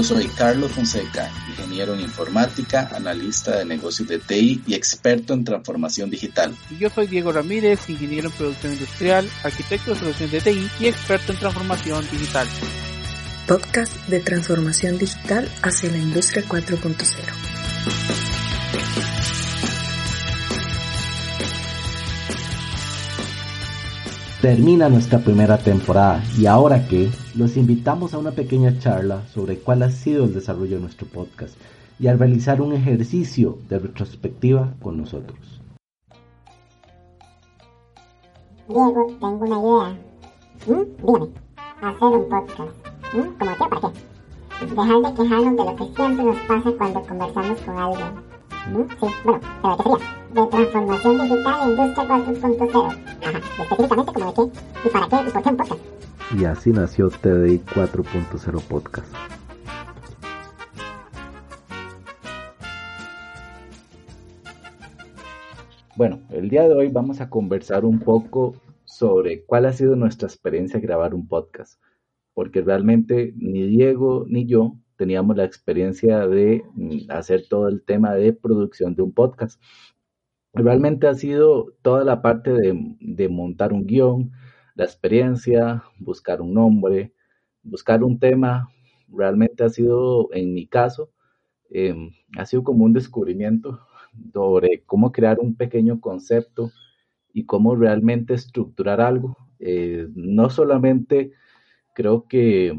Yo soy Carlos Fonseca, ingeniero en informática, analista de negocios de TI y experto en transformación digital. Y yo soy Diego Ramírez, ingeniero en producción industrial, arquitecto de soluciones de TI y experto en transformación digital. Podcast de transformación digital hacia la industria 4.0. Termina nuestra primera temporada y ahora que los invitamos a una pequeña charla sobre cuál ha sido el desarrollo de nuestro podcast y a realizar un ejercicio de retrospectiva con nosotros. Diego, tengo una idea. ¿Mm? Dígame, hacer un podcast. ¿Mm? ¿Cómo qué? ¿Para qué? Dejar de quejarnos de lo que siempre nos pasa cuando conversamos con alguien Sí, bueno, pero ¿de qué sería? De transformación digital e industria 4.0. Ajá, específicamente como de qué, y para qué, y por qué un podcast. Y así nació TDI 4.0 Podcast. Bueno, el día de hoy vamos a conversar un poco sobre cuál ha sido nuestra experiencia grabar un podcast, porque realmente ni Diego ni yo teníamos la experiencia de mm, hacer todo el tema de producción de un podcast. Realmente ha sido toda la parte de, montar un guion, la experiencia, buscar un nombre, buscar un tema. Realmente ha sido, en mi caso, em, ha sido como un descubrimiento sobre cómo crear un pequeño concepto y cómo realmente estructurar algo. Eh, no solamente creo que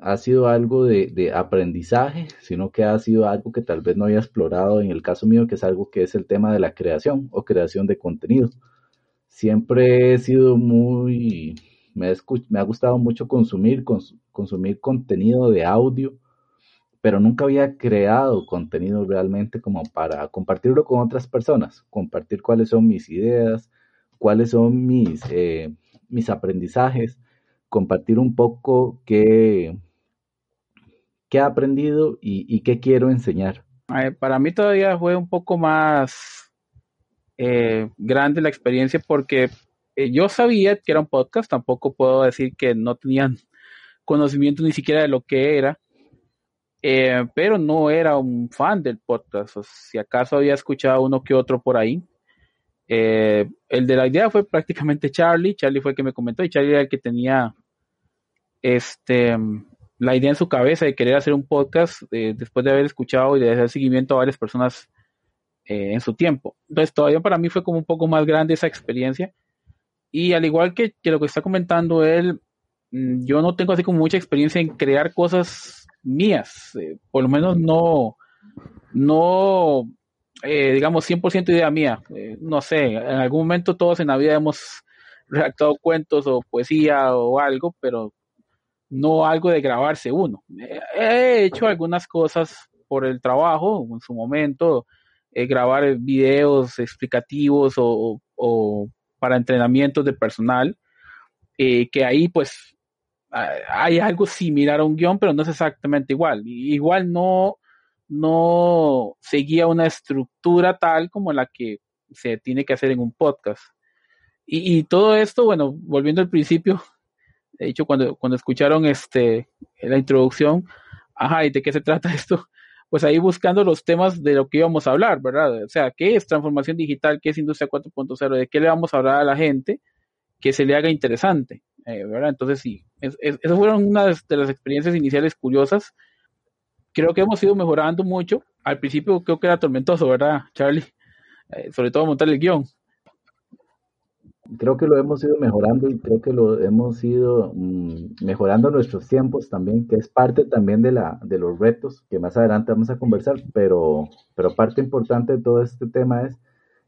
ha sido algo de, aprendizaje, sino que ha sido algo que tal vez no había explorado en el caso mío, que es algo que es el tema de la creación o creación de contenido. Siempre he sido muy, me, ha gustado mucho consumir, consumir contenido de audio, pero nunca había creado contenido realmente como para compartirlo con otras personas, compartir cuáles son mis ideas, cuáles son mis, eh, mis aprendizajes, compartir un poco qué, qué he aprendido y, qué quiero enseñar. para mí todavía fue un poco más eh, grande la experiencia porque eh, yo sabía que era un podcast, tampoco puedo decir que no tenían conocimiento ni siquiera de lo que era, eh, pero no era un fan del podcast, si acaso había escuchado uno que otro por ahí. el de la idea fue prácticamente Charlie, Charlie fue el que me comentó y Charlie era el que tenía este la idea en su cabeza de querer hacer un podcast eh, después de haber escuchado y de hacer seguimiento a varias personas eh, en su tiempo. Entonces todavía para mí fue como un poco más grande esa experiencia. Y al igual que, lo que está comentando él, mm, yo no tengo así como mucha experiencia en crear cosas mías. Eh, por lo menos no, no digamos, 100% idea mía. no sé, en algún momento todos en la vida hemos redactado cuentos o poesía o algo, pero no algo de grabarse uno. He hecho algunas cosas por el trabajo en su momento, eh, grabar videos explicativos o, para entrenamientos de personal, eh, que ahí pues hay algo similar a un guion, pero no es exactamente igual. Igual no, no seguía una estructura tal como la que se tiene que hacer en un podcast. Y, y todo esto, bueno, volviendo al principio, de hecho, cuando, cuando escucharon este, la introducción, ajá, ¿y de qué se trata esto? Pues ahí buscando los temas de lo que íbamos a hablar, ¿verdad? O sea, ¿qué es transformación digital? ¿Qué es industria 4.0? ¿De qué le vamos a hablar a la gente que se le haga interesante? Eh, ¿verdad? Entonces, sí, es, esas fueron una de las experiencias iniciales curiosas. Creo que hemos ido mejorando mucho. Al principio creo que era tormentoso, ¿verdad, Charlie? Eh, sobre todo montar el guion creo que lo hemos ido mejorando y creo que lo hemos ido mm, mejorando nuestros tiempos también, que es parte también de, la, de los retos que más adelante vamos a conversar, pero, pero parte importante de todo este tema es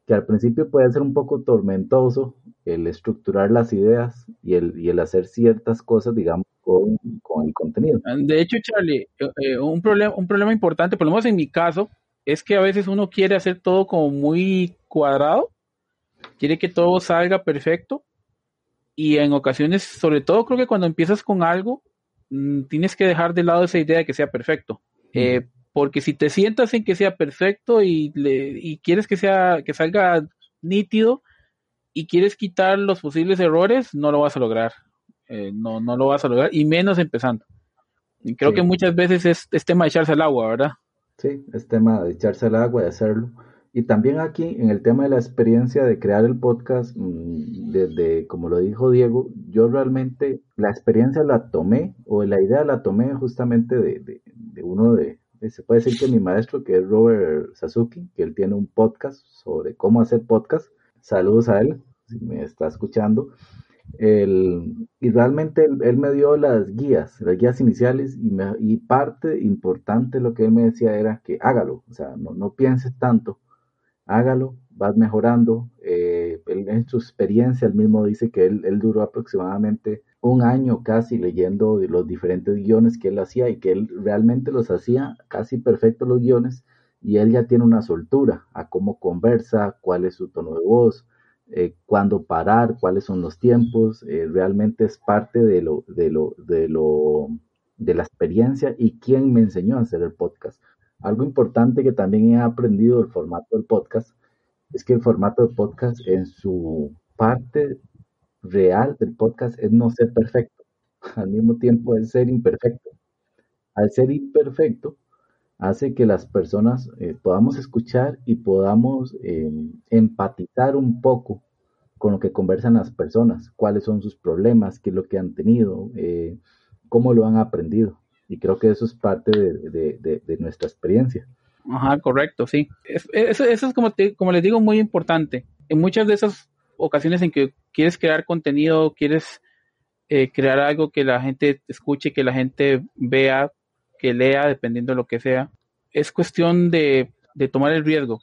que al principio puede ser un poco tormentoso el estructurar las ideas y el, y el hacer ciertas cosas, digamos, con, con el contenido. De hecho, Charlie, eh, eh, un, problema, un problema importante, por lo menos en mi caso, es que a veces uno quiere hacer todo como muy cuadrado quiere que todo salga perfecto y en ocasiones, sobre todo creo que cuando empiezas con algo, mm, tienes que dejar de lado esa idea de que sea perfecto. Eh, porque si te sientas en que sea perfecto y, y quieres que sea que salga nítido y quieres quitar los posibles errores, no lo vas a lograr. Eh, no, no lo vas a lograr, y menos empezando. Y creo que muchas veces es, es tema de echarse al agua, ¿verdad? Sí, es tema de echarse al agua y hacerlo. Y también aquí en el tema de la experiencia de crear el podcast, mm, desde, como lo dijo Diego, yo realmente la experiencia la tomé, o la idea la tomé justamente de, uno de, se puede decir que mi maestro, que es Robert Sasuki, que él tiene un podcast sobre cómo hacer podcast. Saludos a él, si me está escuchando. y realmente él, me dio las guías, las guías iniciales, y, y parte importante de lo que él me decía era que hágalo, o sea, no, no pienses tanto, hágalo, vas mejorando. Eh, en su experiencia, él mismo dice que él, duró aproximadamente un año casi leyendo los diferentes guiones que él hacía y que él realmente los hacía casi perfectos los guiones y él ya tiene una soltura a cómo conversa, cuál es su tono de voz, eh, cuándo parar, cuáles son los tiempos, eh, realmente es parte de lo, de lo, de lo, de la experiencia y quién me enseñó a hacer el podcast. Algo importante que también he aprendido del formato del podcast es que el formato del podcast en su parte real del podcast es no ser perfecto, al mismo tiempo es ser imperfecto. Al ser imperfecto, hace que las personas eh, podamos escuchar y podamos em, empatizar un poco con lo que conversan las personas, cuáles son sus problemas, qué es lo que han tenido, eh, cómo lo han aprendido. Y creo que eso es parte de, nuestra experiencia. Ajá, correcto, sí. Eso, es como, como les digo, muy importante. En muchas de esas ocasiones en que quieres crear contenido, quieres eh, crear algo que la gente escuche, que la gente vea, que lea, dependiendo de lo que sea, es cuestión de, tomar el riesgo.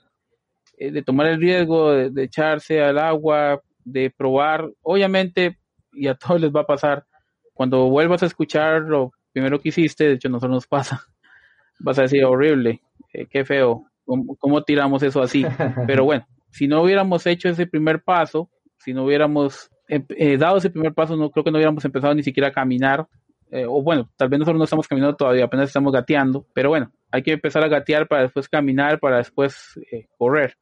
Eh, de tomar el riesgo, de, de, echarse al agua, de probar. Obviamente, y a todos les va a pasar, cuando vuelvas a escucharlo primero que hiciste, de hecho nosotros nos pasa, vas a decir horrible, eh, qué feo, ¿cómo, tiramos eso así? Pero bueno, si no hubiéramos hecho ese primer paso, si no hubiéramos em, eh, dado ese primer paso, no creo que no hubiéramos empezado ni siquiera a caminar, eh, o bueno, tal vez nosotros no estamos caminando todavía, apenas estamos gateando, pero bueno, hay que empezar a gatear para después caminar, para después correr.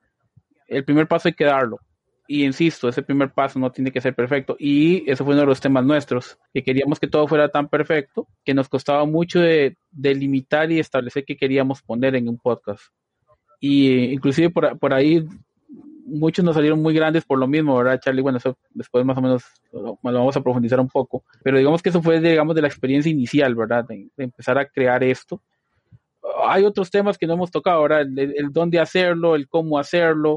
El primer paso hay que darlo y insisto, ese primer paso no tiene que ser perfecto. Y eso fue uno de los temas nuestros, que queríamos que todo fuera tan perfecto, que nos costaba mucho de, limitar y establecer qué queríamos poner en un podcast. Y inclusive por, por, ahí muchos nos salieron muy grandes por lo mismo, ¿verdad, Charlie? Bueno, eso después más o menos lo, vamos a profundizar un poco. Pero digamos que eso fue, digamos, de la experiencia inicial, ¿verdad? De, empezar a crear esto. Hay otros temas que no hemos tocado, el, el dónde hacerlo, el cómo hacerlo,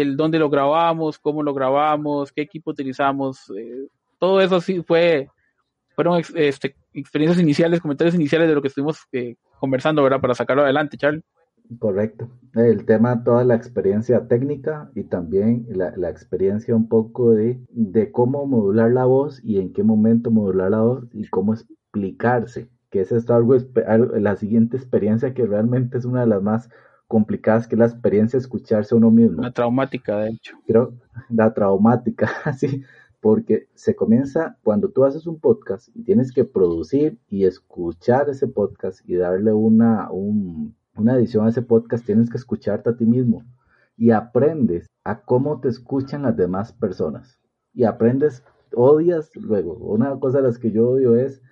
el dónde lo grabamos, cómo lo grabamos, qué equipo utilizamos, eh, todo eso sí fue, fueron este, experiencias iniciales, comentarios iniciales de lo que estuvimos eh, conversando, ¿verdad? Para sacarlo adelante, Charlie. Correcto. El tema, toda la experiencia técnica y también la, la experiencia un poco de, de, cómo modular la voz y en qué momento modular la voz y cómo explicarse, que es esto algo, la siguiente experiencia que realmente es una de las más complicadas que la experiencia de escucharse a uno mismo. La traumática, de hecho. Creo, la traumática, sí, porque se comienza cuando tú haces un podcast y tienes que producir y escuchar ese podcast y darle una, una edición a ese podcast, tienes que escucharte a ti mismo y aprendes a cómo te escuchan las demás personas y aprendes, odias luego. Una cosa de las que yo odio es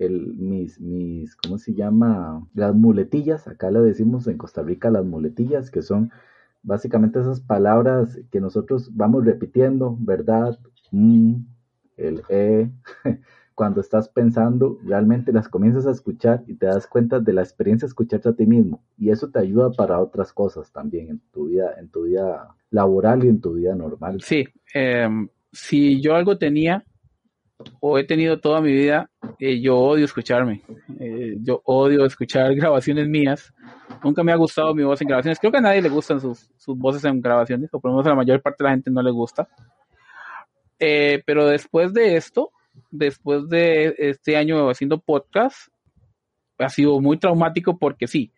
el, mis, mis, ¿cómo se llama? Las muletillas, acá le decimos en Costa Rica las muletillas, que son básicamente esas palabras que nosotros vamos repitiendo, ¿verdad? Mm, el E, cuando estás pensando, realmente las comienzas a escuchar y te das cuenta de la experiencia de escucharte a ti mismo. Y eso te ayuda para otras cosas también en tu vida, en tu vida laboral y en tu vida normal. Sí, em, si yo algo tenía o he tenido toda mi vida, eh, yo odio escucharme. Eh, yo odio escuchar grabaciones mías. Nunca me ha gustado mi voz en grabaciones. Creo que a nadie le gustan sus, sus voces en grabaciones, o por lo menos a la mayor parte de la gente no le gusta. Eh, pero después de esto, después de este año haciendo podcast, ha sido muy traumático porque sí,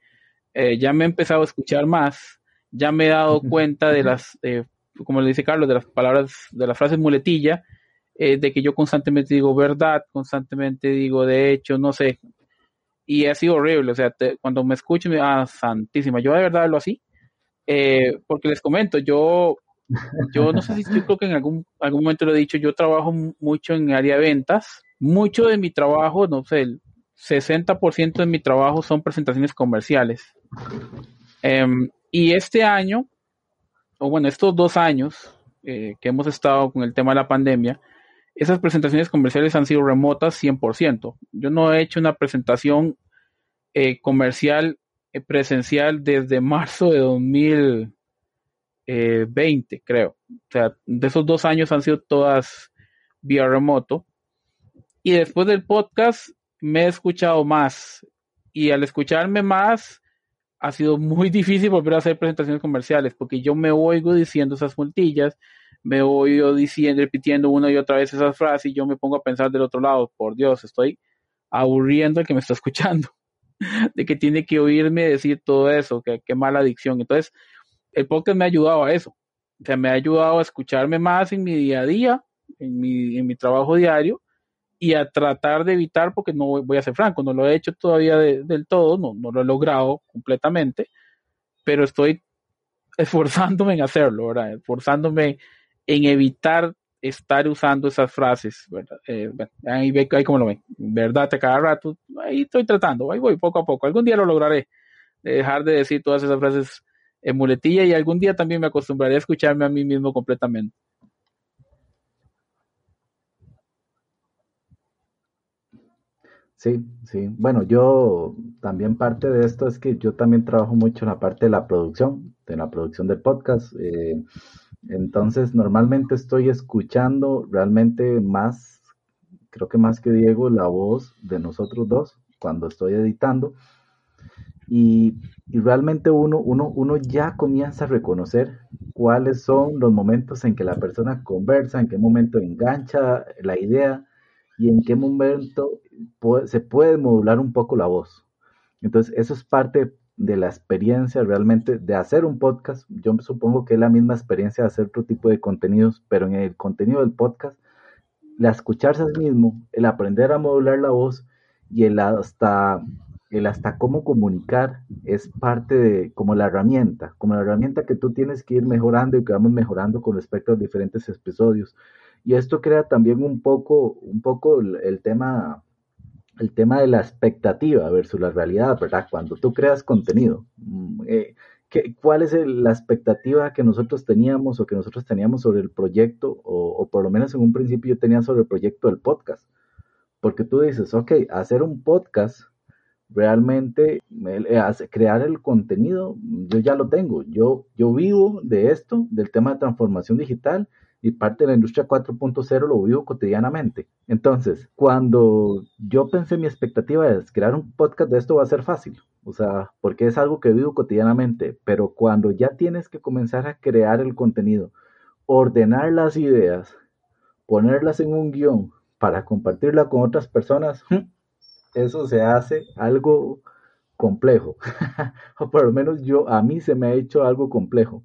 ya me he empezado a escuchar más, ya me he dado cuenta de las, como le dice Carlos, de las palabras, de las frases muletilla, eh, de que yo constantemente digo verdad, constantemente digo de hecho, no sé. Y ha sido horrible, o sea, cuando me escucho, me ah, santísima, yo de verdad lo así, eh, porque les comento, yo, yo no sé si yo creo que en algún, algún momento lo he dicho, yo trabajo mucho en área de ventas, mucho de mi trabajo, no sé, el 60% de mi trabajo son presentaciones comerciales. Em, y este año, o bueno, estos dos años eh, que hemos estado con el tema de la pandemia, esas presentaciones comerciales han sido remotas 100%. Yo no he hecho una presentación eh, comercial eh, presencial desde marzo de 2020, creo. O sea, de esos dos años han sido todas vía remoto. Y después del podcast me he escuchado más. Y al escucharme más, ha sido muy difícil volver a hacer presentaciones comerciales porque yo me oigo diciendo esas multillas, me oigo diciendo, repitiendo una y otra vez esas frases y yo me pongo a pensar del otro lado, por Dios, estoy aburriendo al que me está escuchando, de que tiene que oírme decir todo eso, que qué mala adicción. Entonces, el podcast me ha ayudado a eso, o sea, me ha ayudado a escucharme más en mi día a día, en mi, en mi trabajo diario y a tratar de evitar, porque no voy a ser franco, no lo he hecho todavía del todo, no, no lo he logrado completamente, pero estoy esforzándome en hacerlo, ¿verdad? Esforzándome en evitar estar usando esas frases, ¿verdad? Eh, ahí ve ahí como lo ven, verdad, cada rato, ahí estoy tratando, ahí voy poco a poco, algún día lo lograré, dejar de decir todas esas frases en muletilla y algún día también me acostumbraré a escucharme a mí mismo completamente. Sí, sí. Bueno, yo también parte de esto es que yo también trabajo mucho en la parte de la producción, de la producción del podcast. Eh, entonces, normalmente estoy escuchando realmente más, creo que más que Diego, la voz de nosotros dos cuando estoy editando. Y, y realmente uno, uno, uno ya comienza a reconocer cuáles son los momentos en que la persona conversa, en qué momento engancha la idea y en qué momento se puede modular un poco la voz. Entonces, eso es parte de la experiencia realmente de hacer un podcast. Yo supongo que es la misma experiencia de hacer otro tipo de contenidos, pero en el contenido del podcast, la escucharse a sí mismo, el aprender a modular la voz y el hasta, el hasta cómo comunicar es parte de como la herramienta, como la herramienta que tú tienes que ir mejorando y que vamos mejorando con respecto a diferentes episodios. Y esto crea también un poco, un poco el tema el tema de la expectativa versus la realidad, ¿verdad? Cuando tú creas contenido, mm, eh, ¿cuál es la expectativa que nosotros teníamos o que nosotros teníamos sobre el proyecto, o, por lo menos en un principio yo tenía sobre el proyecto del podcast? Porque tú dices, ok, hacer un podcast, realmente eh, crear el contenido, yo ya lo tengo, yo, yo vivo de esto, del tema de transformación digital, y parte de la industria 4.0 lo vivo cotidianamente. Entonces, cuando yo pensé mi expectativa es crear un podcast de esto va a ser fácil, o sea, porque es algo que vivo cotidianamente, pero cuando ya tienes que comenzar a crear el contenido, ordenar las ideas, ponerlas en un guion para compartirla con otras personas, eso se hace algo complejo, o por lo menos yo, a mí se me ha hecho algo complejo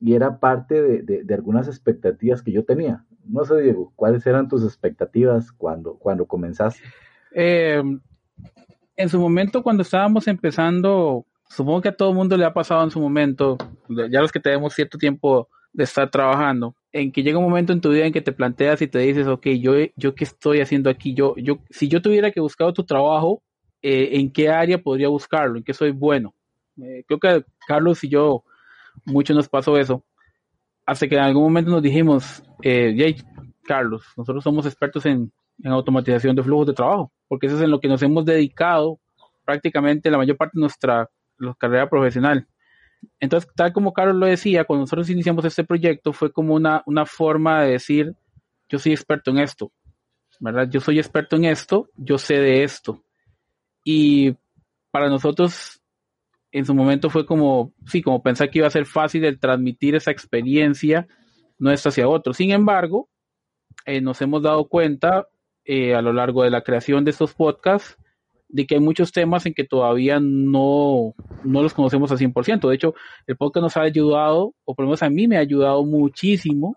y era parte de, algunas expectativas que yo tenía. No sé, Diego, ¿cuáles eran tus expectativas cuando, cuando comenzaste? Eh, en su momento, cuando estábamos empezando, supongo que a todo el mundo le ha pasado en su momento, ya los que tenemos cierto tiempo de estar trabajando, en que llega un momento en tu vida en que te planteas y te dices, ok, yo, yo qué estoy haciendo aquí, yo, yo, si yo tuviera que buscar tu trabajo, eh, ¿en qué área podría buscarlo? ¿En qué soy bueno? Eh, creo que Carlos y yo mucho nos pasó eso. Hasta que en algún momento nos dijimos, eh, Carlos, nosotros somos expertos en, automatización de flujos de trabajo, porque eso es en lo que nos hemos dedicado prácticamente la mayor parte de nuestra, carrera profesional. Entonces, tal como Carlos lo decía, cuando nosotros iniciamos este proyecto fue como una, una forma de decir, yo soy experto en esto, ¿verdad? Yo soy experto en esto, yo sé de esto. Y para nosotros en su momento fue como, sí, como pensar que iba a ser fácil el transmitir esa experiencia nuestra hacia otros. Sin embargo, eh, nos hemos dado cuenta eh, a lo largo de la creación de estos podcasts de que hay muchos temas en que todavía no, no los conocemos al 100%. De hecho, el podcast nos ha ayudado, o por lo menos a mí me ha ayudado muchísimo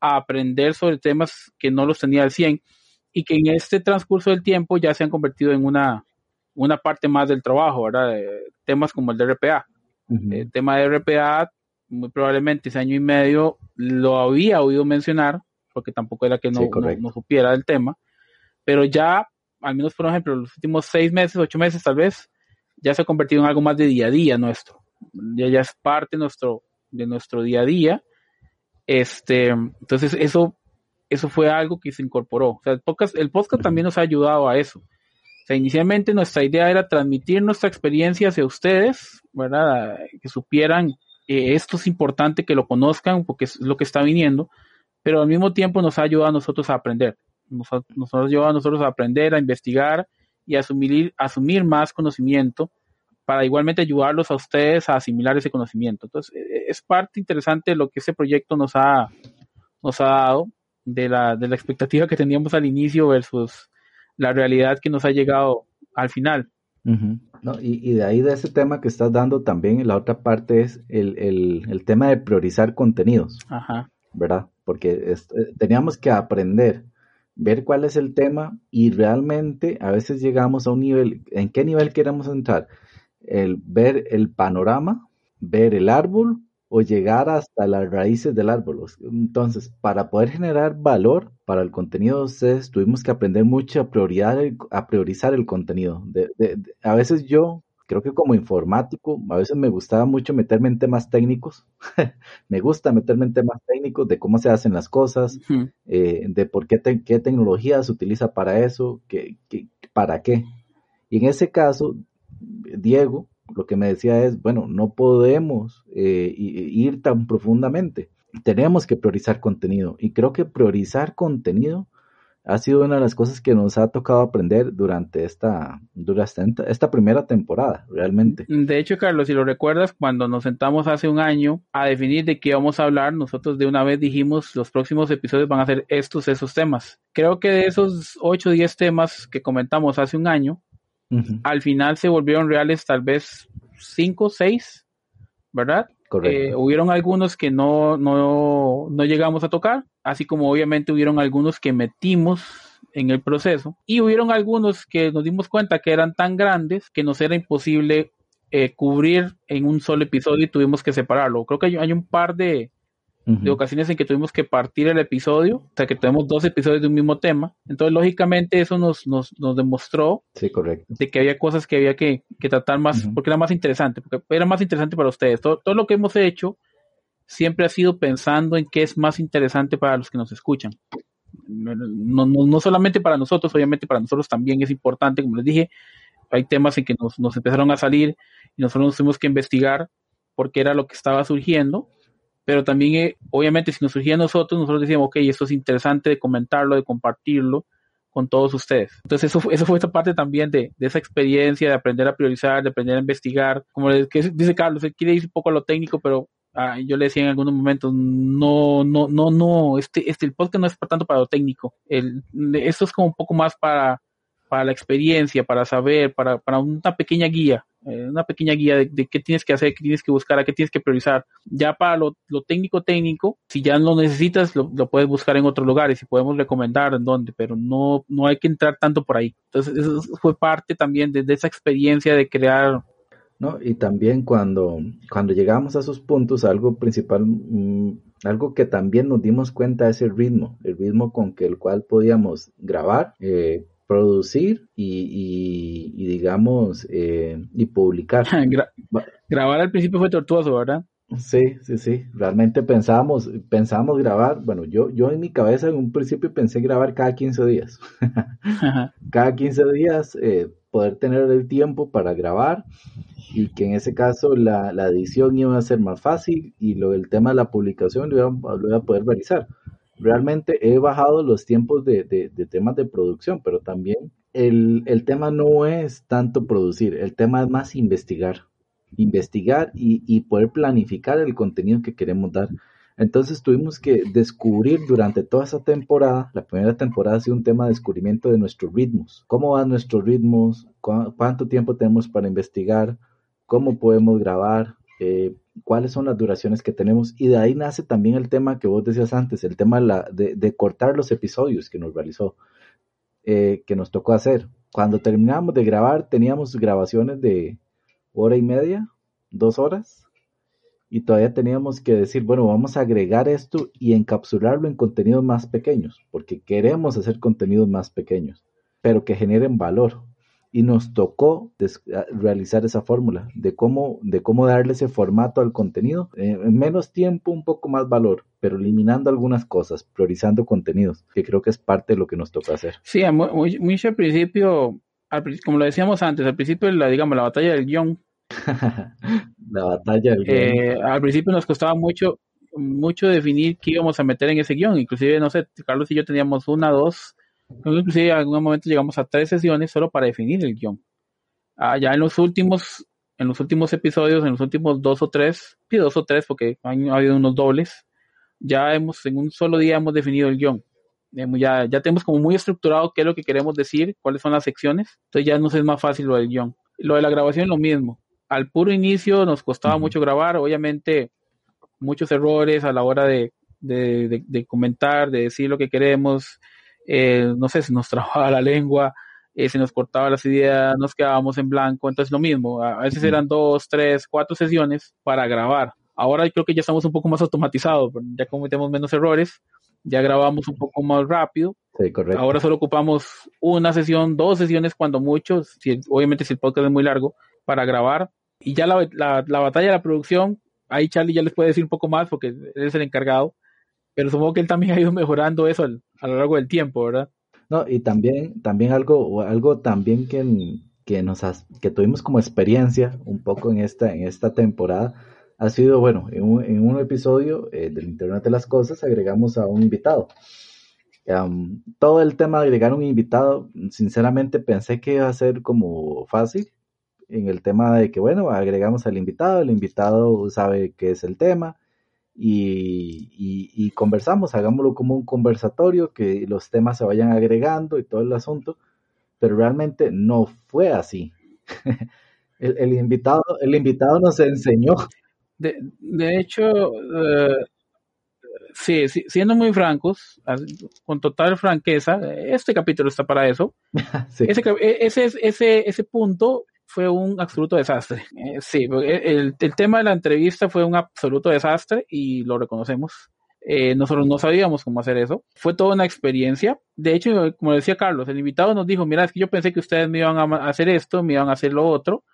a aprender sobre temas que no los tenía al 100 y que en este transcurso del tiempo ya se han convertido en una, una parte más del trabajo, ¿verdad? temas como el de RPA. El tema de RPA, muy probablemente ese año y medio lo había oído mencionar, porque tampoco era que no, no, supiera del tema, pero ya al menos por ejemplo, los últimos seis meses, ocho meses tal vez, ya se ha convertido en algo más de día a día nuestro. Ya, ya es parte de nuestro, de nuestro día a día. Este, entonces eso, eso fue algo que se incorporó. O sea, el podcast, el podcast también nos ha ayudado a eso. O sea, inicialmente nuestra idea era transmitir nuestra experiencia hacia ustedes, ¿verdad? Que supieran esto es importante que lo conozcan porque es lo que está viniendo, pero al mismo tiempo nos ha ayudado a nosotros a aprender. Nos ha, nos ha ayudado a nosotros a aprender, a investigar y a asumir, asumir más conocimiento para igualmente ayudarlos a ustedes a asimilar ese conocimiento. Entonces, e, e, es parte interesante lo que ese proyecto nos ha, nos ha dado, de la, de la expectativa que teníamos al inicio versus la realidad que nos ha llegado al final. no, y, y, de ahí de ese tema que estás dando también, la otra parte es el, el, el tema de priorizar contenidos, Ajá. ¿verdad? Porque es, eh, teníamos que aprender, ver cuál es el tema y realmente a veces llegamos a un nivel, ¿en qué nivel queremos entrar? el ver el panorama, ver el árbol o llegar hasta las raíces del árbol. Entonces, para poder generar valor para el contenido de ustedes, tuvimos que aprender mucho a, priorizar el, a priorizar el contenido. De, de, de, a veces yo, creo que como informático, a veces me gustaba mucho meterme en temas técnicos. me gusta meterme en temas técnicos de cómo se hacen las cosas, uh -huh. eh, de por qué, te, qué tecnología se utiliza para eso, qué, qué, para qué. Y en ese caso, Diego lo que me decía es, bueno, no podemos eh, ir tan profundamente, tenemos que priorizar contenido y creo que priorizar contenido ha sido una de las cosas que nos ha tocado aprender durante esta, durante esta, primera temporada, realmente. De hecho, Carlos, si lo recuerdas, cuando nos sentamos hace un año a definir de qué vamos a hablar, nosotros de una vez dijimos los próximos episodios van a ser estos, esos temas. Creo que de esos 8 o 10 temas que comentamos hace un año, Uh -huh. Al final se volvieron reales tal vez cinco, seis, ¿verdad? Eh, hubieron algunos que no, no, no llegamos a tocar, así como obviamente hubieron algunos que metimos en el proceso y hubieron algunos que nos dimos cuenta que eran tan grandes que nos era imposible eh, cubrir en un solo episodio y tuvimos que separarlo. Creo que hay, hay un par de, de ocasiones en que tuvimos que partir el episodio, o sea que tenemos dos episodios de un mismo tema. Entonces, lógicamente, eso nos, nos, nos demostró sí, correcto. de que había cosas que había que, que tratar más, uh -huh. porque era más interesante, porque era más interesante para ustedes. Todo, todo, lo que hemos hecho siempre ha sido pensando en qué es más interesante para los que nos escuchan. No, no, no solamente para nosotros, obviamente para nosotros también es importante, como les dije, hay temas en que nos, nos empezaron a salir y nosotros nos tuvimos que investigar porque era lo que estaba surgiendo pero también, eh, obviamente, si nos surgía a nosotros, nosotros decíamos, ok, esto es interesante de comentarlo, de compartirlo con todos ustedes. Entonces, eso, eso fue esta parte también de, de, esa experiencia, de aprender a priorizar, de aprender a investigar. Como le, que dice Carlos, él quiere ir un poco a lo técnico, pero ah, yo le decía en algunos momentos, no, no, no, no, este, este, el podcast no es para tanto para lo técnico. El, esto es como un poco más para, para la experiencia, para saber, para, para una pequeña guía eh, una pequeña guía de, de, qué tienes que hacer, qué tienes que buscar, a qué tienes que priorizar. Ya para lo, lo técnico técnico, si ya lo necesitas, lo, lo, puedes buscar en otros lugares y podemos recomendar en dónde, pero no, no hay que entrar tanto por ahí. Entonces, eso fue parte también de, de esa experiencia de crear. No, y también cuando, cuando llegamos a esos puntos, algo principal, mmm, algo que también nos dimos cuenta es el ritmo, el ritmo con que el cual podíamos grabar, eh, producir y, y, y digamos, eh, y publicar. Gra grabar al principio fue tortuoso, ¿verdad? Sí, sí, sí. Realmente pensábamos, pensábamos grabar, bueno, yo, yo en mi cabeza en un principio pensé grabar cada 15 días. cada 15 días eh, poder tener el tiempo para grabar y que en ese caso la, la edición iba a ser más fácil y lo, el tema de la publicación lo iba, lo iba a poder realizar realmente he bajado los tiempos de, de, temas de producción, pero también el, el, tema no es tanto producir, el tema es más investigar, investigar y, y, poder planificar el contenido que queremos dar. Entonces tuvimos que descubrir durante toda esa temporada, la primera temporada ha sido un tema de descubrimiento de nuestros ritmos, cómo van nuestros ritmos, cu cuánto tiempo tenemos para investigar, cómo podemos grabar, eh, cuáles son las duraciones que tenemos y de ahí nace también el tema que vos decías antes, el tema de, cortar los episodios que nos realizó, eh, que nos tocó hacer. Cuando terminamos de grabar teníamos grabaciones de hora y media, dos horas, y todavía teníamos que decir, bueno, vamos a agregar esto y encapsularlo en contenidos más pequeños, porque queremos hacer contenidos más pequeños. pero que generen valor. Y nos tocó realizar esa fórmula de cómo, de cómo darle ese formato al contenido en menos tiempo, un poco más valor, pero eliminando algunas cosas, priorizando contenidos, que creo que es parte de lo que nos toca hacer. Sí, muy, muy al principio, como lo decíamos antes, al principio, la, digamos, la batalla del guion. la batalla del guion. Eh, al principio nos costaba mucho, mucho definir qué íbamos a meter en ese guion. Inclusive, no sé, Carlos y yo teníamos una, dos, inclusive en algún momento llegamos a tres sesiones solo para definir el guion. Ah, ya en los últimos, en los últimos episodios, en los últimos dos o tres, sí, dos o tres porque han habido unos dobles, ya hemos, en un solo día hemos definido el guion. Ya, ya tenemos como muy estructurado qué es lo que queremos decir, cuáles son las secciones, entonces ya nos es más fácil lo del guion. Lo de la grabación es lo mismo. Al puro inicio nos costaba mucho grabar, obviamente muchos errores a la hora de, comentar, de decir lo que queremos. Eh, no sé, si nos trababa la lengua, eh, se nos cortaba las ideas, nos quedábamos en blanco. Entonces, lo mismo. A veces eran dos, tres, cuatro sesiones para grabar. Ahora creo que ya estamos un poco más automatizados, ya cometemos menos errores, ya grabamos un poco más rápido. Sí, correcto. Ahora solo ocupamos una sesión, dos sesiones cuando mucho, si, obviamente si el podcast es muy largo, para grabar. Y ya la, la batalla de la producción, ahí Charlie ya les puede decir un poco más porque él es el encargado, pero supongo que él también ha ido mejorando eso a lo largo del tiempo, ¿verdad? No, y también, también algo, algo también que, que nos que tuvimos como experiencia un poco en esta, en esta temporada ha sido, bueno, en un, en un episodio eh, del Internet de las Cosas agregamos a un invitado. todo el tema de agregar un invitado, sinceramente pensé que iba a ser como fácil, en el tema de que, bueno, agregamos al invitado, el invitado sabe qué es el tema y, y, conversamos, hagámoslo como un conversatorio, que los temas se vayan agregando y todo el asunto, pero realmente no fue así. el, invitado, el invitado nos enseñó. De, de hecho, sí, siendo muy francos, con total franqueza, este capítulo está para eso. ese, ese, ese, ese punto fue un absoluto desastre. Eh, sí, el, el, tema de la entrevista fue un absoluto desastre y lo reconocemos. Eh, nosotros no sabíamos cómo hacer eso. Fue toda una experiencia. De hecho, como decía Carlos, el invitado nos dijo, mira, es que yo pensé que ustedes me iban a hacer esto, me iban a hacer lo otro.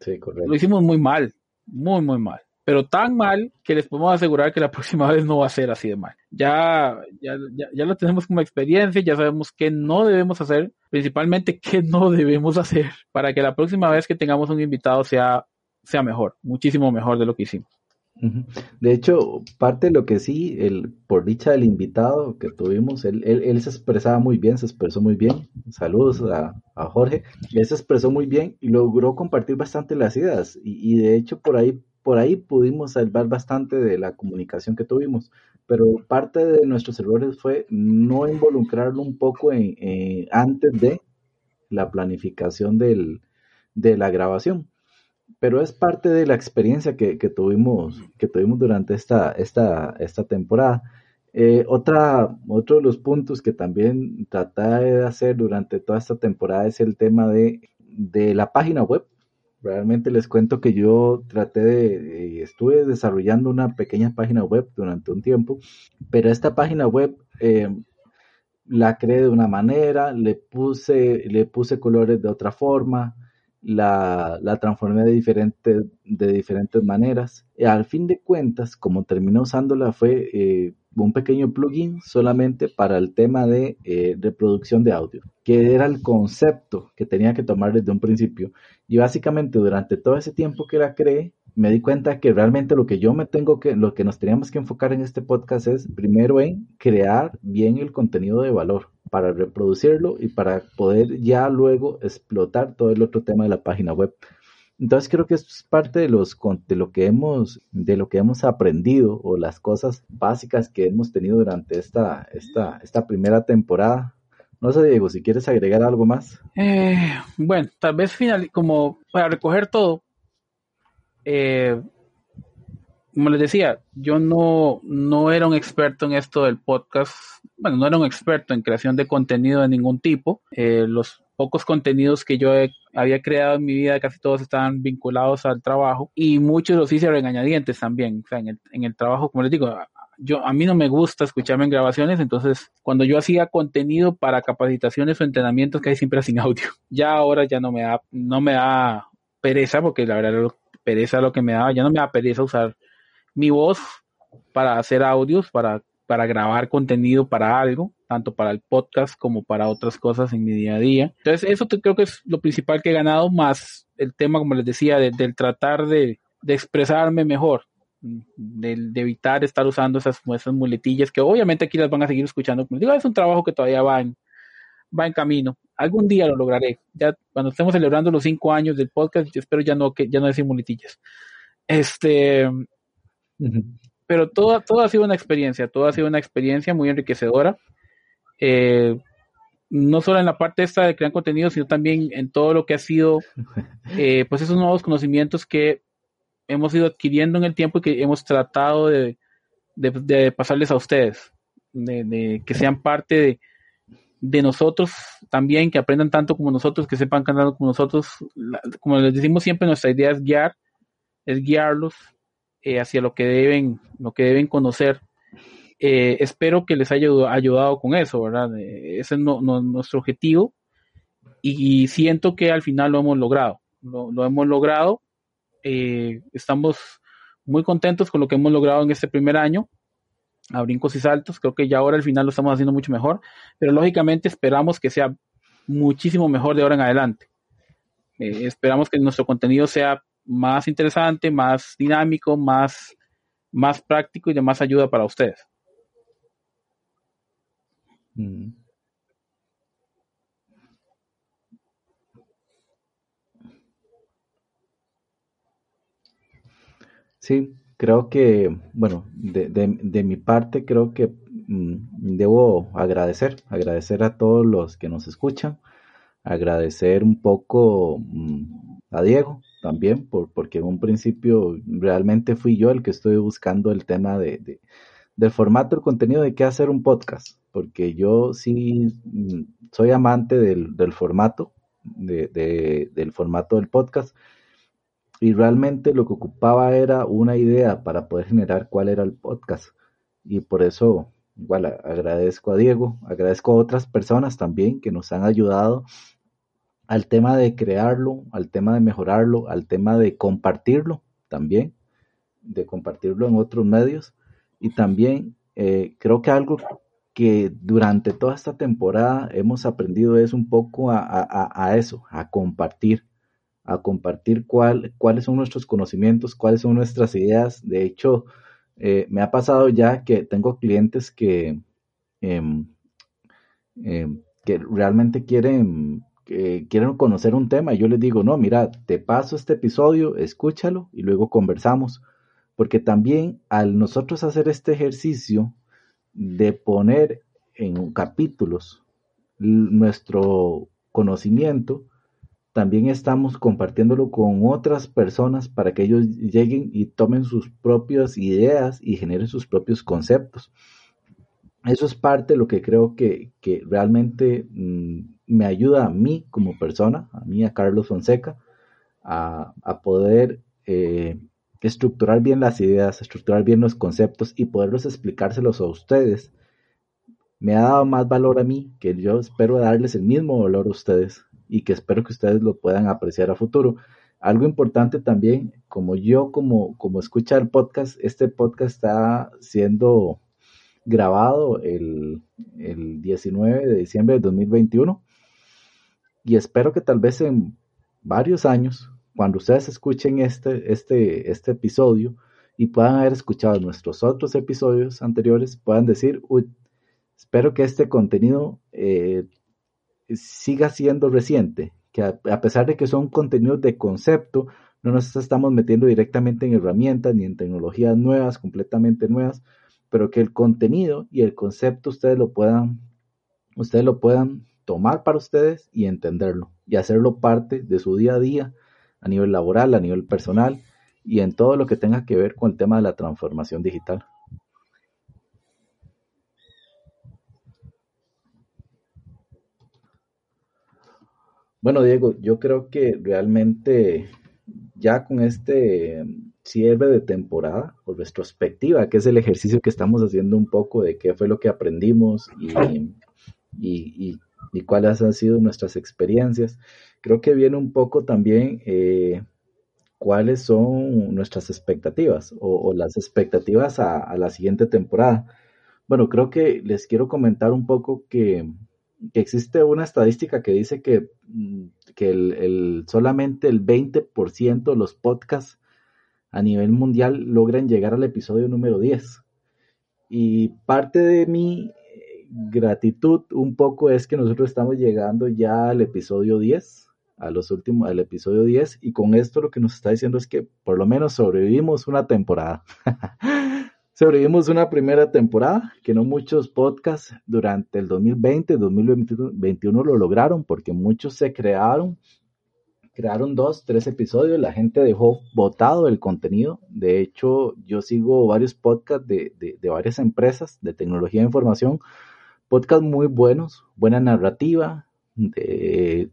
Sí, correcto. Lo hicimos muy mal, muy, muy mal pero tan mal que les podemos asegurar que la próxima vez no va a ser así de mal. Ya, ya, ya, lo tenemos como experiencia, ya sabemos qué no debemos hacer, principalmente qué no debemos hacer, para que la próxima vez que tengamos un invitado sea, sea mejor, muchísimo mejor de lo que hicimos. De hecho, parte de lo que sí, el, por dicha del invitado que tuvimos, él, él, se expresaba muy bien, se expresó muy bien. Saludos a, a, Jorge. Él se expresó muy bien y logró compartir bastante las ideas. Y, y de hecho, por ahí por ahí pudimos salvar bastante de la comunicación que tuvimos, pero parte de nuestros errores fue no involucrarlo un poco en, eh, antes de la planificación del, de la grabación. Pero es parte de la experiencia que, tuvimos, que tuvimos durante esta, esta, esta temporada. Eh, otra, otro de los puntos que también traté de hacer durante toda esta temporada es el tema de, de la página web Realmente les cuento que yo traté de, estuve desarrollando una pequeña página web durante un tiempo, pero esta página web eh, la creé de una manera, le puse, le puse colores de otra forma, la, la transformé de, diferente, de diferentes maneras. Y al fin de cuentas, como terminé usándola, fue eh, un pequeño plugin solamente para el tema de eh, reproducción de audio, que era el concepto que tenía que tomar desde un principio. Y básicamente durante todo ese tiempo que la creé, me di cuenta que realmente lo que yo me tengo que, lo que nos teníamos que enfocar en este podcast es primero en crear bien el contenido de valor para reproducirlo y para poder ya luego explotar todo el otro tema de la página web. Entonces creo que esto es parte de los de lo que hemos de lo que hemos aprendido o las cosas básicas que hemos tenido durante esta esta esta primera temporada. No sé, Diego, si quieres agregar algo más. Eh, bueno, tal vez final, como para recoger todo. Eh, como les decía, yo no, no era un experto en esto del podcast. Bueno, no era un experto en creación de contenido de ningún tipo. Eh, los pocos contenidos que yo había creado en mi vida, casi todos estaban vinculados al trabajo y muchos los hice regañadientes también. O sea, en el, en el trabajo, como les digo, yo a mí no me gusta escucharme en grabaciones, entonces cuando yo hacía contenido para capacitaciones o entrenamientos que hay siempre sin audio. Ya ahora ya no me da no me da pereza porque la verdad pereza lo que me daba, ya no me da pereza usar mi voz para hacer audios, para para grabar contenido para algo, tanto para el podcast como para otras cosas en mi día a día. Entonces, eso creo que es lo principal que he ganado, más el tema, como les decía, del tratar de, de expresarme mejor, de, evitar estar usando esas, esas muletillas que obviamente aquí las van a seguir escuchando. Como digo, es un trabajo que todavía va en, va en camino. Algún día lo lograré. Ya cuando estemos celebrando los cinco años del podcast, yo espero ya no que ya no decir muletillas. Este, pero todo, todo ha sido una experiencia, todo ha sido una experiencia muy enriquecedora. Eh, no solo en la parte esta de crear contenido, sino también en todo lo que ha sido, eh, pues esos nuevos conocimientos que hemos ido adquiriendo en el tiempo y que hemos tratado de, pasarles a ustedes, de, que sean parte de, nosotros también, que aprendan tanto como nosotros, que sepan cantar como nosotros. como les decimos siempre, nuestra idea es guiar, es guiarlos eh, hacia lo que deben, lo que deben conocer. Eh, espero que les haya ayudado con eso, ¿verdad? Eh, ese es nuestro objetivo y, siento que al final lo hemos logrado. lo hemos logrado eh, estamos muy contentos con lo que hemos logrado en este primer año, a brincos y saltos. Creo que ya ahora al final lo estamos haciendo mucho mejor, pero lógicamente esperamos que sea muchísimo mejor de ahora en adelante. Esperamos que nuestro contenido sea más interesante, más dinámico, más, más práctico y de más ayuda para ustedes. Mm. Sí, creo que, bueno, de, de, mi parte creo que mm, debo agradecer, agradecer a todos los que nos escuchan, agradecer un poco mm, a Diego también, por, porque en un principio realmente fui yo el que estoy buscando el tema de, del formato, el contenido de qué hacer un podcast, porque yo sí mm, soy amante del, del formato, de, del formato del podcast y realmente lo que ocupaba era una idea para poder generar cuál era el podcast. Y por eso, igual agradezco a Diego, agradezco a otras personas también que nos han ayudado al tema de crearlo, al tema de mejorarlo, al tema de compartirlo también, de compartirlo en otros medios. Y también eh, creo que algo que durante toda esta temporada hemos aprendido es un poco a eso, a compartir a compartir cuál, cuáles son nuestros conocimientos, cuáles son nuestras ideas. De hecho, eh, me ha pasado ya que tengo clientes que, em, em, que realmente quieren, quieren conocer un tema y yo les digo, no, mira, te paso este episodio, escúchalo y luego conversamos. Porque también al nosotros hacer este ejercicio de poner en capítulos nuestro conocimiento, también estamos compartiéndolo con otras personas para que ellos lleguen y tomen sus propias ideas y generen sus propios conceptos. Eso es parte de lo que creo que, realmente mm, me ayuda a mí como persona, a mí, a Carlos Fonseca, a, poder eh, estructurar bien las ideas, estructurar bien los conceptos y poderlos explicárselos a ustedes. Me ha dado más valor a mí, que yo espero darles el mismo valor a ustedes y que espero que ustedes lo puedan apreciar a futuro. Algo importante también, como yo como, como escucha el podcast, este podcast está siendo grabado el, el 19 de diciembre de 2021 y espero que tal vez en varios años, cuando ustedes escuchen este, este, este episodio y puedan haber escuchado nuestros otros episodios anteriores, puedan decir, uy, espero que este contenido eh, siga siendo reciente, que a, pesar de que son contenidos de concepto, no nos estamos metiendo directamente en herramientas ni en tecnologías nuevas, completamente nuevas, pero que el contenido y el concepto ustedes lo puedan, ustedes lo puedan tomar para ustedes y entenderlo y hacerlo parte de su día a día a nivel laboral, a nivel personal y en todo lo que tenga que ver con el tema de la transformación digital. Bueno, Diego, yo creo que realmente ya con este cierre de temporada o retrospectiva, que es el ejercicio que estamos haciendo un poco de qué fue lo que aprendimos y, y, y, cuáles han sido nuestras experiencias. Creo que viene un poco también eh, cuáles son nuestras expectativas o, las expectativas a, la siguiente temporada. Bueno, creo que les quiero comentar un poco que, existe una estadística que dice que, mm, que el, solamente el 20% de los podcasts a nivel mundial logran llegar al episodio número 10. Y parte de mi gratitud un poco es que nosotros estamos llegando ya al episodio 10 a los últimos, al episodio 10, y con esto lo que nos está diciendo es que por lo menos sobrevivimos una temporada. sobrevivimos una primera temporada, que no muchos podcasts durante el 2020, 2021 lo lograron, porque muchos se crearon, crearon dos, tres episodios, la gente dejó votado el contenido. De hecho, yo sigo varios podcasts de, de varias empresas de tecnología de información, podcasts muy buenos, buena narrativa,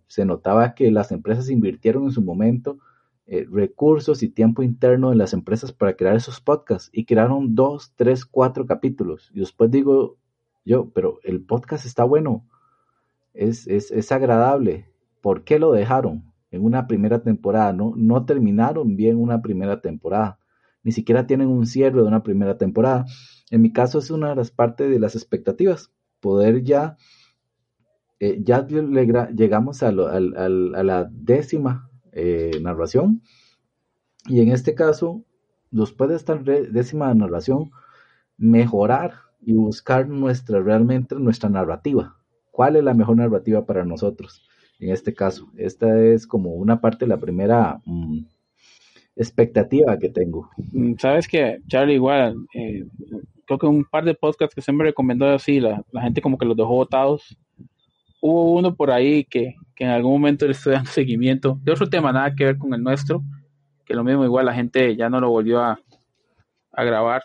se notaba que las empresas invirtieron en su momento eh, recursos y tiempo interno en las empresas para crear esos podcasts y crearon dos, tres, cuatro capítulos. Y después digo yo, pero el podcast está bueno, es, es, es agradable. ¿Por qué lo dejaron en una primera temporada? No, no terminaron bien una primera temporada. Ni siquiera tienen un cierre de una primera temporada. En mi caso es una de las partes de las expectativas. Poder ya eh, ya llegamos a, la décima eh, narración y en este caso, después de esta décima narración, mejorar y buscar nuestra realmente nuestra narrativa. ¿Cuál es la mejor narrativa para nosotros? En este caso, esta es como una parte de la primera mm, expectativa que tengo. Mm, sabes que, Charlie, igual, eh, creo que un par de podcasts que siempre recomendó así, la, la gente como que los dejó votados hubo uno por ahí que, en algún momento le estoy dando seguimiento de otro tema, nada que ver con el nuestro, que lo mismo igual la gente ya no lo volvió a, grabar.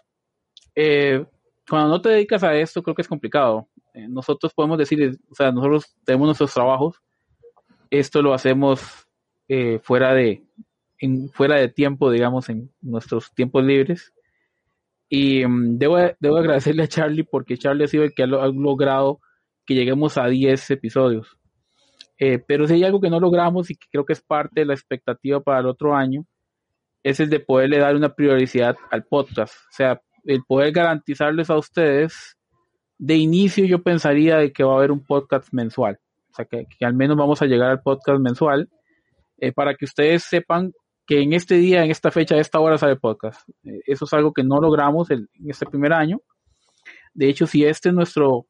Eh, cuando no te dedicas a esto, creo que es complicado. Eh, nosotros podemos decir, o sea, nosotros tenemos nuestros trabajos, esto lo hacemos eh, fuera de fuera de tiempo, digamos, en nuestros tiempos libres. Y mm, debo, debo agradecerle a Charlie porque Charlie ha sido el que ha logrado que lleguemos a 10 episodios. Eh, pero si hay algo que no logramos y que creo que es parte de la expectativa para el otro año, es el de poderle dar una prioridad al podcast. O sea, el poder garantizarles a ustedes, de inicio yo pensaría de que va a haber un podcast mensual. O sea, que, al menos vamos a llegar al podcast mensual eh, para que ustedes sepan que en este día, en esta fecha, a esta hora sale podcast. Eh, eso es algo que no logramos en este primer año. De hecho, si este es nuestro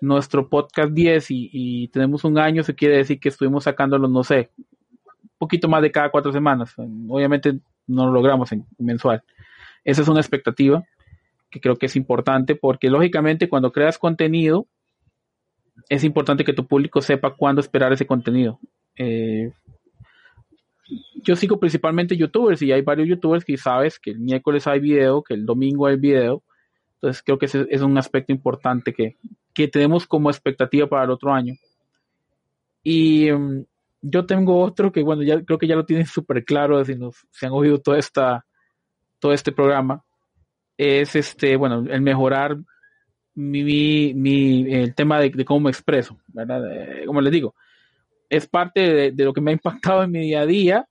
nuestro podcast 10 y, tenemos un año, se quiere decir que estuvimos sacándolo, no sé, un poquito más de cada cuatro semanas. Obviamente no lo logramos en mensual. Esa es una expectativa que creo que es importante porque lógicamente cuando creas contenido, es importante que tu público sepa cuándo esperar ese contenido. Eh, yo sigo principalmente youtubers y hay varios youtubers que sabes que el miércoles hay video, que el domingo hay video. Entonces creo que ese es un aspecto importante que, que tenemos como expectativa para el otro año. Y um, yo tengo otro que, bueno, ya creo que ya lo tienen súper claro, si nos, se han oído toda esta, todo este programa. Es este, bueno, el mejorar mi, mi, el tema de, cómo me expreso, ¿verdad? Eh, como les digo, es parte de, de, lo que me ha impactado en mi día a día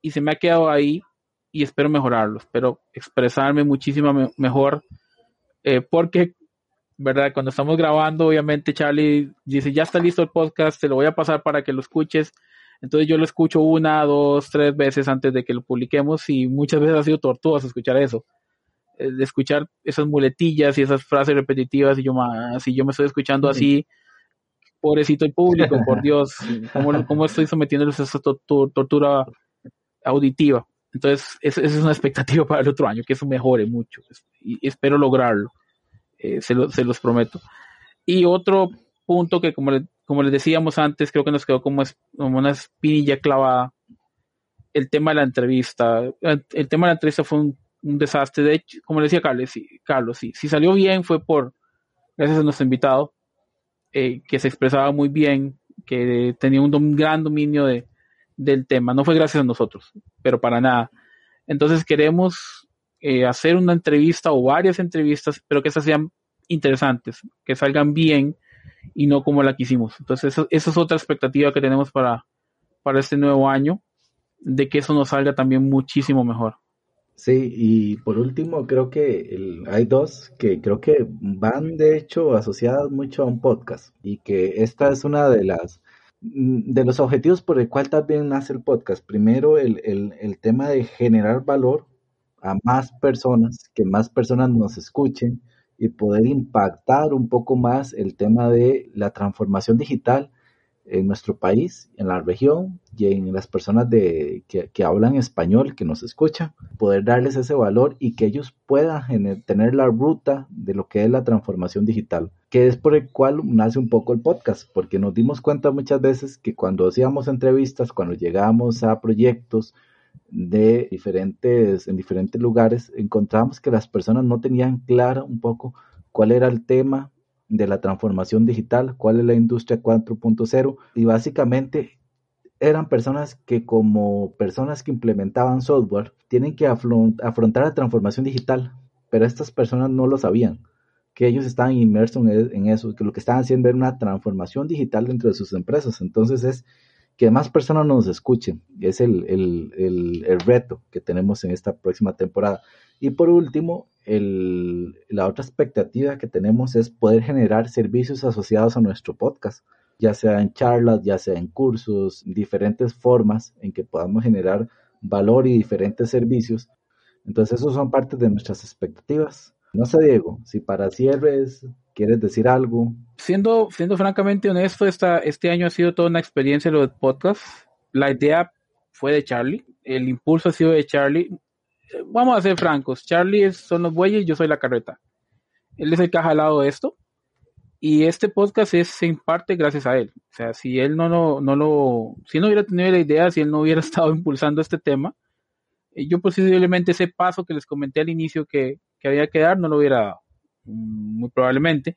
y se me ha quedado ahí y espero mejorarlo, espero expresarme muchísimo mejor, eh, porque ¿verdad? Cuando estamos grabando, obviamente Charlie dice, ya está listo el podcast, te lo voy a pasar para que lo escuches. Entonces yo lo escucho una, dos, tres veces antes de que lo publiquemos y muchas veces ha sido tortuoso escuchar eso. Eh, de escuchar esas muletillas y esas frases repetitivas y yo más, si yo me estoy escuchando así, pobrecito el público, por Dios, ¿cómo, cómo estoy sometiéndoles a esa tortura auditiva? Entonces, esa es una expectativa para el otro año, que eso mejore mucho y espero lograrlo. Eh, se, los prometo. Y otro punto que, como, como les decíamos antes, creo que nos quedó como, como una espinilla clavada, el tema de la entrevista. El, tema de la entrevista fue un, desastre. De hecho, como le decía Carlos, sí, Carlos sí, si salió bien fue por, gracias a nuestro invitado, eh, que se expresaba muy bien, que tenía un, gran dominio de, del tema. No fue gracias a nosotros, pero para nada. Entonces queremos eh, hacer una entrevista o varias entrevistas, pero que esas sean interesantes, que salgan bien y no como la que hicimos. Entonces esa es otra expectativa que tenemos para, para este nuevo año, de que eso nos salga también muchísimo mejor. Sí, y por último, creo que hay dos que creo que van de hecho asociadas mucho a un podcast y que esta es una de las mm, de los objetivos por el cual también nace el podcast. Primero, el, el, el tema de generar valor a más personas, que más personas nos escuchen y poder impactar un poco más el tema de la transformación digital en nuestro país, en la región y en las personas de, que, hablan español, que nos escuchan, poder darles ese valor y que ellos puedan tener la ruta de lo que es la transformación digital, que es por el cual nace un poco el podcast, porque nos dimos cuenta muchas veces que cuando hacíamos entrevistas, cuando llegábamos a proyectos de diferentes, en diferentes lugares, encontramos que las personas no tenían claro un poco cuál era el tema de la transformación digital, cuál es la industria 4.0 y básicamente eran personas que como personas que implementaban software tienen que afrontar la transformación digital, pero estas personas no lo sabían, que ellos estaban inmersos en eso, que lo que estaban haciendo era una transformación digital dentro de sus empresas. Entonces es que más personas nos escuchen, es el, el, el reto que tenemos en esta próxima temporada. Y por último, la otra expectativa que tenemos es poder generar servicios asociados a nuestro podcast, ya sea en charlas, ya sea en cursos, diferentes formas en que podamos generar valor y diferentes servicios. Entonces, esos son parte de nuestras expectativas. No sé, Diego, si para cierres quieres decir algo. Siendo, siendo francamente honesto, esta, este año ha sido toda una experiencia lo de podcast. La idea fue de Charlie, el impulso ha sido de Charlie vamos a ser francos, Charlie son los bueyes, yo soy la carreta. Él es el que ha jalado esto. Y este podcast es en parte gracias a él. O sea, si él no, no, no lo, si no hubiera tenido la idea, si él no hubiera estado impulsando este tema, eh, yo posiblemente ese paso que les comenté al inicio que, que había que dar no lo hubiera dado. Muy probablemente.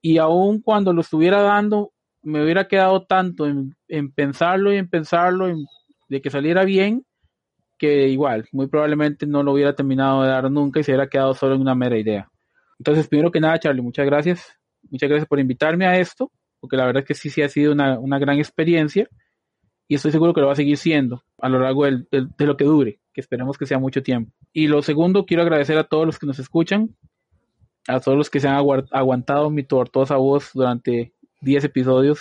Y aun cuando lo estuviera dando, me hubiera quedado tanto en, en pensarlo y en pensarlo, de que saliera bien, que igual, muy probablemente no lo hubiera terminado de dar nunca y se hubiera quedado solo en una mera idea. Entonces, primero que nada, Charlie, muchas gracias. Muchas gracias por invitarme a esto, porque la verdad es que sí, sí ha sido una, gran experiencia y estoy seguro que lo va a seguir siendo a lo largo de lo que dure, que esperemos que sea mucho tiempo. Y lo segundo, quiero agradecer a todos los que nos escuchan, a todos los que se han aguantado mi tortosa voz durante 10 episodios.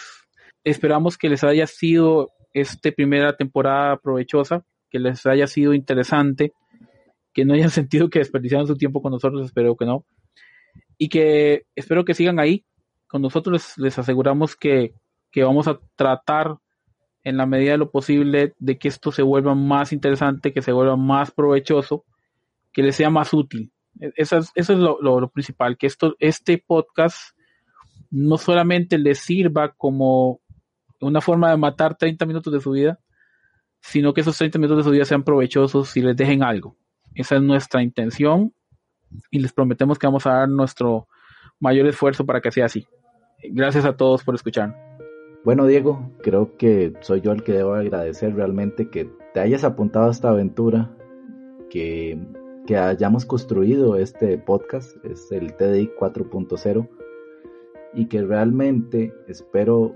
Esperamos que les haya sido esta primera temporada provechosa que les haya sido interesante, que no hayan sentido que desperdiciaron su tiempo con nosotros, espero que no, y que espero que sigan ahí. Con nosotros les, aseguramos que, que vamos a tratar en la medida de lo posible de que esto se vuelva más interesante, que se vuelva más provechoso, que les sea más útil. E, eso es, eso es lo, principal, que esto, este podcast no solamente les sirva como una forma de matar 30 minutos de su vida, sino que esos 30 minutos de su vida sean provechosos y les dejen algo. Esa es nuestra intención y les prometemos que vamos a dar nuestro mayor esfuerzo para que sea así. Gracias a todos por escuchar. Bueno, Diego, creo que soy yo el que debo agradecer realmente que te hayas apuntado a esta aventura, que, que hayamos construido este podcast, es el TDI 4.0, y que realmente espero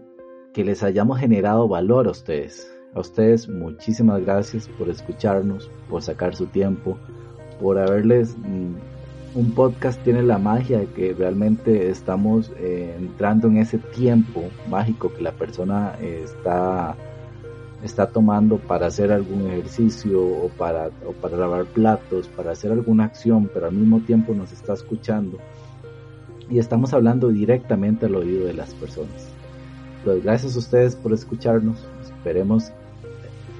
que les hayamos generado valor a ustedes, a ustedes muchísimas gracias por escucharnos, por sacar su tiempo, por haberles... Mm, un podcast tiene la magia de que realmente estamos eh, entrando en ese tiempo mágico que la persona está, está tomando para hacer algún ejercicio o para, o para lavar platos, para hacer alguna acción, pero al mismo tiempo nos está escuchando. Y estamos hablando directamente al oído de las personas. Pues gracias a ustedes por escucharnos. Esperemos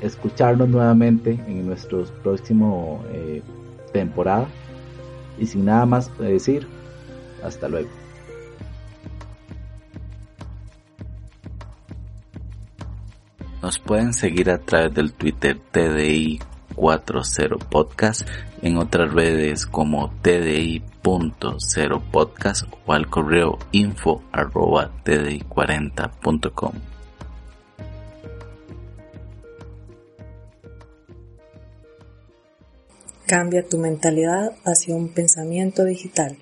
escucharnos nuevamente en nuestra próxima eh, temporada. Y sin nada más decir, hasta luego. Nos pueden seguir a través del Twitter TDI 40 Podcast, en otras redes como TDI.0 Podcast o al correo info arroba TDI40.com. Cambia tu mentalidad hacia un pensamiento digital.